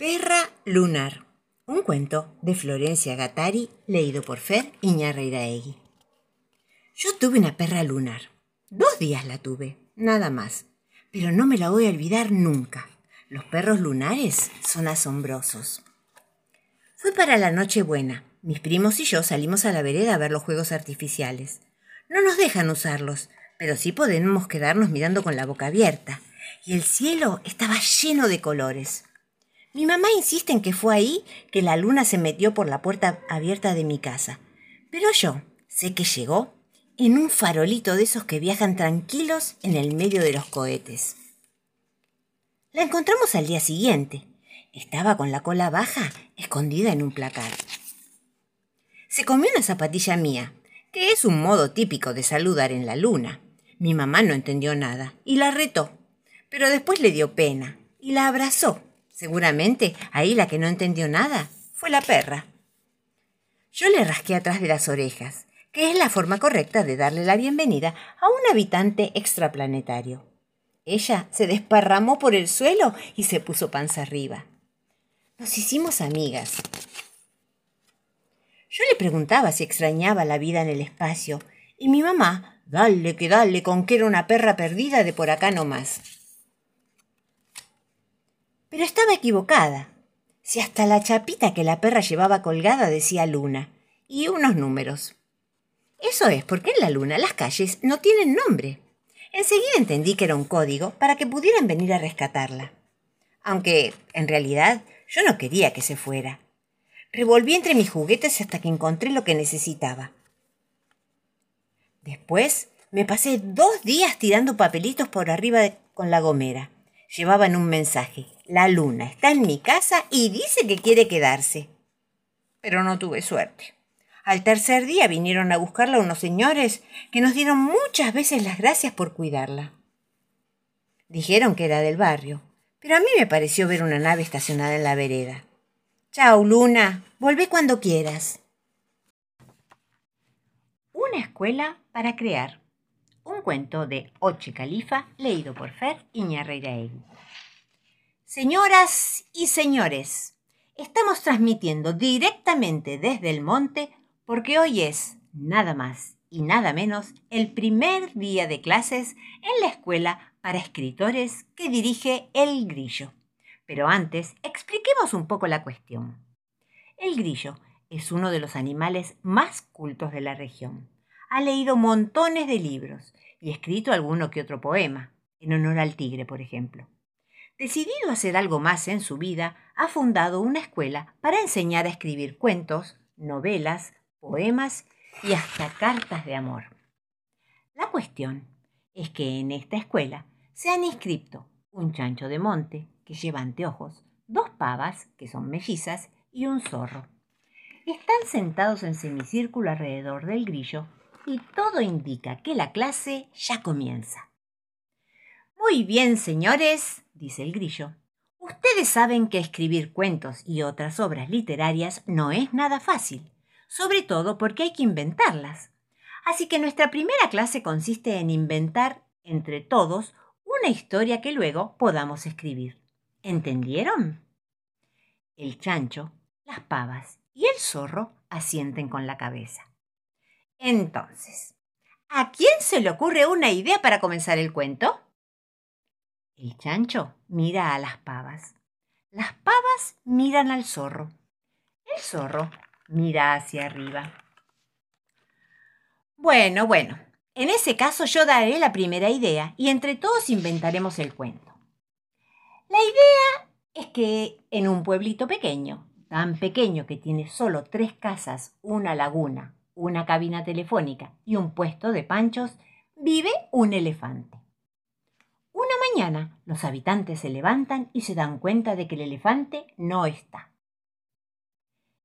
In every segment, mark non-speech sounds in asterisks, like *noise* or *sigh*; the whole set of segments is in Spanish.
Perra lunar. Un cuento de Florencia Gattari leído por Fer Iñarreiraegui. Yo tuve una perra lunar. Dos días la tuve, nada más. Pero no me la voy a olvidar nunca. Los perros lunares son asombrosos. Fue para la Nochebuena. Mis primos y yo salimos a la vereda a ver los juegos artificiales. No nos dejan usarlos, pero sí podemos quedarnos mirando con la boca abierta. Y el cielo estaba lleno de colores. Mi mamá insiste en que fue ahí que la luna se metió por la puerta abierta de mi casa. Pero yo sé que llegó en un farolito de esos que viajan tranquilos en el medio de los cohetes. La encontramos al día siguiente. Estaba con la cola baja, escondida en un placar. Se comió una zapatilla mía, que es un modo típico de saludar en la luna. Mi mamá no entendió nada y la retó, pero después le dio pena y la abrazó Seguramente ahí la que no entendió nada fue la perra. Yo le rasqué atrás de las orejas, que es la forma correcta de darle la bienvenida a un habitante extraplanetario. Ella se desparramó por el suelo y se puso panza arriba. Nos hicimos amigas. Yo le preguntaba si extrañaba la vida en el espacio, y mi mamá, dale que dale con que era una perra perdida de por acá nomás. Pero estaba equivocada. Si hasta la chapita que la perra llevaba colgada decía luna, y unos números. Eso es porque en la luna las calles no tienen nombre. Enseguida entendí que era un código para que pudieran venir a rescatarla. Aunque, en realidad, yo no quería que se fuera. Revolví entre mis juguetes hasta que encontré lo que necesitaba. Después me pasé dos días tirando papelitos por arriba con la gomera llevaban un mensaje. La luna está en mi casa y dice que quiere quedarse. Pero no tuve suerte. Al tercer día vinieron a buscarla unos señores que nos dieron muchas veces las gracias por cuidarla. Dijeron que era del barrio, pero a mí me pareció ver una nave estacionada en la vereda. Chao, Luna, volvé cuando quieras. Una escuela para crear. Un cuento de Oche Califa, leído por Fer Iñarreiraegui. Señoras y señores, estamos transmitiendo directamente desde el monte porque hoy es, nada más y nada menos, el primer día de clases en la escuela para escritores que dirige El Grillo. Pero antes, expliquemos un poco la cuestión. El grillo es uno de los animales más cultos de la región ha leído montones de libros y escrito alguno que otro poema, en honor al tigre, por ejemplo. Decidido a hacer algo más en su vida, ha fundado una escuela para enseñar a escribir cuentos, novelas, poemas y hasta cartas de amor. La cuestión es que en esta escuela se han inscrito un chancho de monte, que lleva anteojos, dos pavas, que son mellizas, y un zorro. Están sentados en semicírculo alrededor del grillo y todo indica que la clase ya comienza. Muy bien, señores, dice el grillo. Ustedes saben que escribir cuentos y otras obras literarias no es nada fácil, sobre todo porque hay que inventarlas. Así que nuestra primera clase consiste en inventar entre todos una historia que luego podamos escribir. ¿Entendieron? El chancho, las pavas y el zorro asienten con la cabeza. Entonces, ¿a quién se le ocurre una idea para comenzar el cuento? El chancho mira a las pavas. Las pavas miran al zorro. El zorro mira hacia arriba. Bueno, bueno, en ese caso yo daré la primera idea y entre todos inventaremos el cuento. La idea es que en un pueblito pequeño, tan pequeño que tiene solo tres casas, una laguna, una cabina telefónica y un puesto de panchos, vive un elefante. Una mañana los habitantes se levantan y se dan cuenta de que el elefante no está.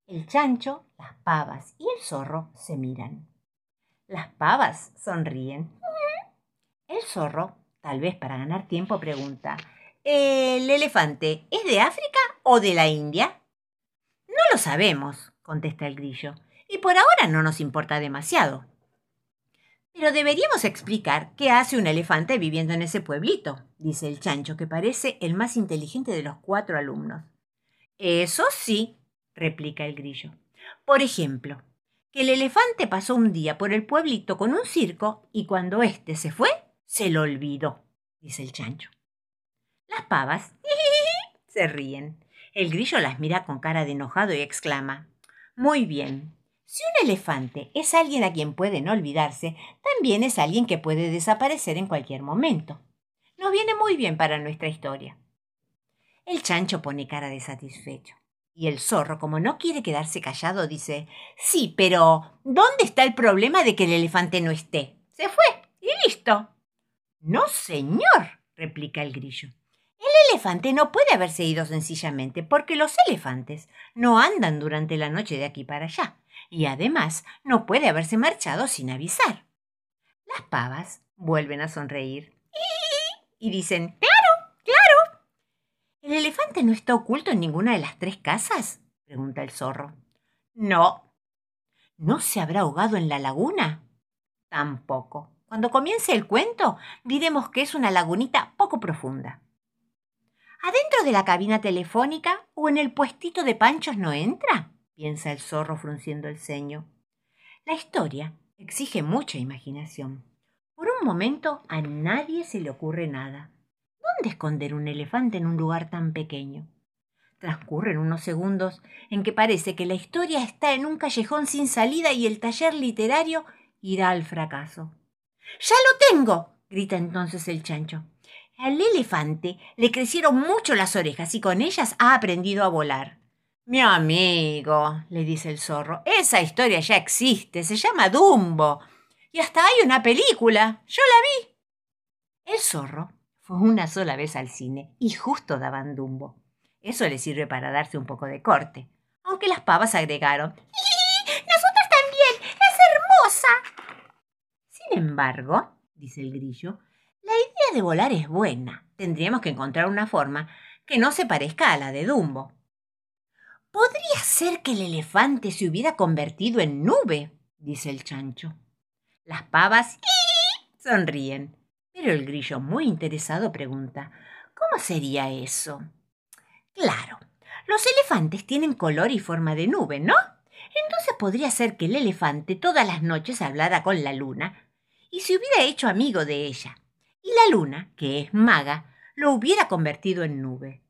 El chancho, las pavas y el zorro se miran. Las pavas sonríen. El zorro, tal vez para ganar tiempo, pregunta, ¿el elefante es de África o de la India? No lo sabemos, contesta el grillo y por ahora no nos importa demasiado. Pero deberíamos explicar qué hace un elefante viviendo en ese pueblito, dice el chancho, que parece el más inteligente de los cuatro alumnos. Eso sí, replica el grillo. Por ejemplo, que el elefante pasó un día por el pueblito con un circo y cuando éste se fue, se lo olvidó, dice el chancho. Las pavas *laughs* se ríen. El grillo las mira con cara de enojado y exclama Muy bien. Si un elefante es alguien a quien pueden olvidarse, también es alguien que puede desaparecer en cualquier momento. Nos viene muy bien para nuestra historia. El chancho pone cara de satisfecho. Y el zorro, como no quiere quedarse callado, dice Sí, pero ¿dónde está el problema de que el elefante no esté? Se fue y listo. No, señor, replica el grillo. El elefante no puede haberse ido sencillamente porque los elefantes no andan durante la noche de aquí para allá y además no puede haberse marchado sin avisar. Las pavas vuelven a sonreír y dicen ¿El elefante no está oculto en ninguna de las tres casas? pregunta el zorro. No. ¿No se habrá ahogado en la laguna? Tampoco. Cuando comience el cuento, diremos que es una lagunita poco profunda. ¿Adentro de la cabina telefónica o en el puestito de panchos no entra? Piensa el zorro frunciendo el ceño. La historia exige mucha imaginación. Por un momento a nadie se le ocurre nada. ¿Dónde esconder un elefante en un lugar tan pequeño? Transcurren unos segundos en que parece que la historia está en un callejón sin salida y el taller literario irá al fracaso. ¡Ya lo tengo! grita entonces el chancho. Al elefante le crecieron mucho las orejas y con ellas ha aprendido a volar. Mi amigo, le dice el zorro, esa historia ya existe, se llama Dumbo. Y hasta hay una película. Yo la vi. El zorro fue una sola vez al cine y justo daban Dumbo. Eso le sirve para darse un poco de corte. Aunque las pavas agregaron ¡Nosotros también! ¡Es hermosa! Sin embargo, dice el grillo, la idea de volar es buena. Tendríamos que encontrar una forma que no se parezca a la de Dumbo. ¿Podría ser que el elefante se hubiera convertido en nube? dice el chancho. Las pavas *laughs* sonríen. Pero el grillo, muy interesado, pregunta ¿Cómo sería eso? Claro, los elefantes tienen color y forma de nube, ¿no? Entonces podría ser que el elefante todas las noches hablara con la luna y se hubiera hecho amigo de ella. Y la luna, que es maga, lo hubiera convertido en nube.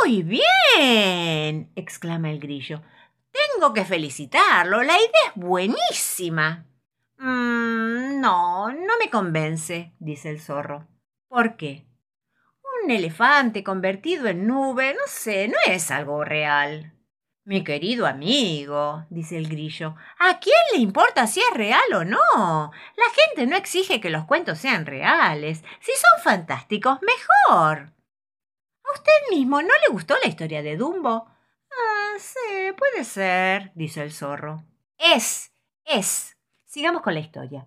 Muy bien. exclama el grillo. Tengo que felicitarlo. La idea es buenísima. Mm, no, no me convence, dice el zorro. ¿Por qué? Un elefante convertido en nube, no sé, no es algo real. Mi querido amigo, dice el grillo, ¿a quién le importa si es real o no? La gente no exige que los cuentos sean reales. Si son fantásticos, mejor. ¿A usted mismo no le gustó la historia de Dumbo? Ah, sí, puede ser, dice el zorro. Es, es, Sigamos con la historia.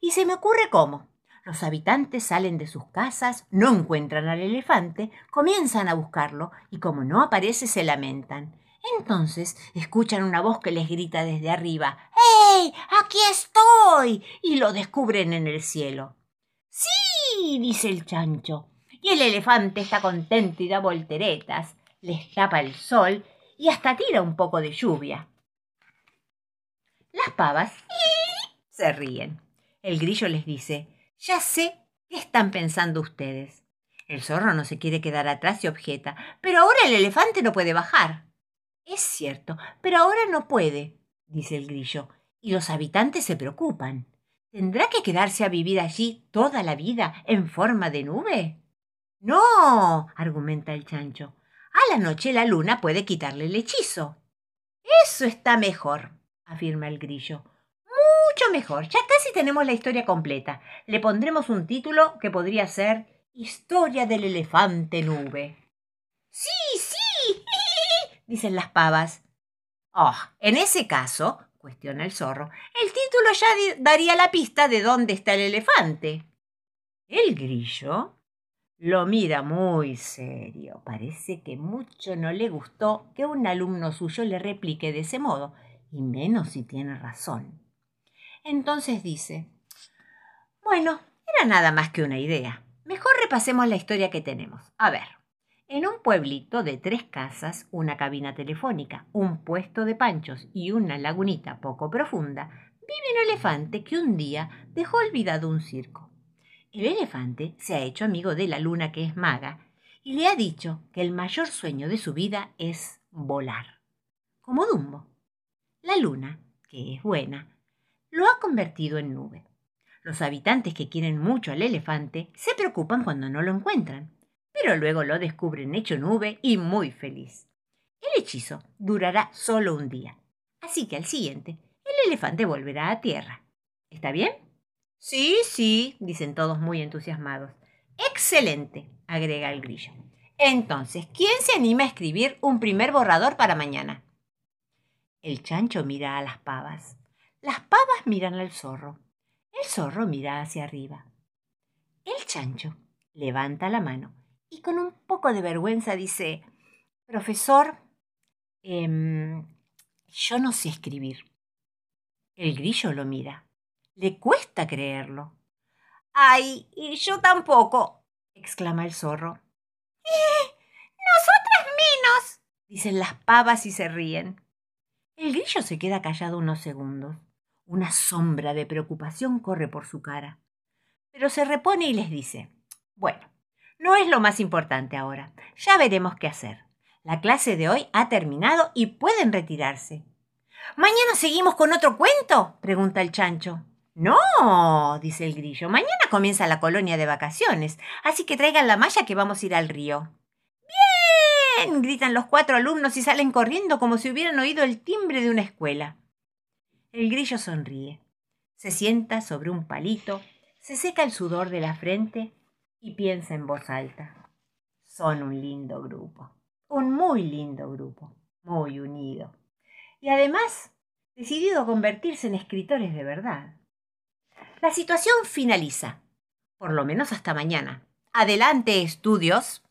Y se me ocurre cómo. Los habitantes salen de sus casas, no encuentran al elefante, comienzan a buscarlo y como no aparece se lamentan. Entonces escuchan una voz que les grita desde arriba ¡Hey! ¡Aquí estoy! y lo descubren en el cielo. Sí, dice el chancho. Y el elefante está contento y da volteretas, les tapa el sol y hasta tira un poco de lluvia. Las pavas *laughs* se ríen. El grillo les dice, ya sé qué están pensando ustedes. El zorro no se quiere quedar atrás y objeta, pero ahora el elefante no puede bajar. Es cierto, pero ahora no puede, dice el grillo, y los habitantes se preocupan. ¿Tendrá que quedarse a vivir allí toda la vida en forma de nube? No, argumenta el chancho. A la noche la luna puede quitarle el hechizo. Eso está mejor, afirma el grillo mucho mejor. Ya casi tenemos la historia completa. Le pondremos un título que podría ser Historia del elefante nube. Sí, sí, *laughs* dicen las pavas. Oh, en ese caso, cuestiona el zorro, el título ya daría la pista de dónde está el elefante. El grillo lo mira muy serio. Parece que mucho no le gustó que un alumno suyo le replique de ese modo, y menos si tiene razón. Entonces dice, bueno, era nada más que una idea. Mejor repasemos la historia que tenemos. A ver, En un pueblito de tres casas, una cabina telefónica, un puesto de panchos y una lagunita poco profunda, vive un elefante que un día dejó olvidado un circo. El elefante se ha hecho amigo de la luna que es maga y le ha dicho que el mayor sueño de su vida es volar, como Dumbo. La luna, que es buena, lo ha convertido en nube. Los habitantes que quieren mucho al elefante se preocupan cuando no lo encuentran, pero luego lo descubren hecho nube y muy feliz. El hechizo durará solo un día, así que al siguiente el elefante volverá a tierra. ¿Está bien? Sí, sí, dicen todos muy entusiasmados. Excelente, agrega el grillo. Entonces, ¿quién se anima a escribir un primer borrador para mañana? El chancho mira a las pavas. Las pavas miran al zorro. El zorro mira hacia arriba. El chancho levanta la mano y con un poco de vergüenza dice, Profesor, eh, yo no sé escribir. El grillo lo mira. Le cuesta creerlo. ¡Ay! Y yo tampoco, exclama el zorro. ¡Eh! ¡Nosotras menos! dicen las pavas y se ríen. El grillo se queda callado unos segundos. Una sombra de preocupación corre por su cara. Pero se repone y les dice, bueno, no es lo más importante ahora. Ya veremos qué hacer. La clase de hoy ha terminado y pueden retirarse. ¿Mañana seguimos con otro cuento? pregunta el chancho. No, dice el grillo, mañana comienza la colonia de vacaciones, así que traigan la malla que vamos a ir al río. ¡Bien! gritan los cuatro alumnos y salen corriendo como si hubieran oído el timbre de una escuela. El grillo sonríe, se sienta sobre un palito, se seca el sudor de la frente y piensa en voz alta. Son un lindo grupo, un muy lindo grupo, muy unido. Y además, decidido a convertirse en escritores de verdad. La situación finaliza, por lo menos hasta mañana. Adelante, estudios.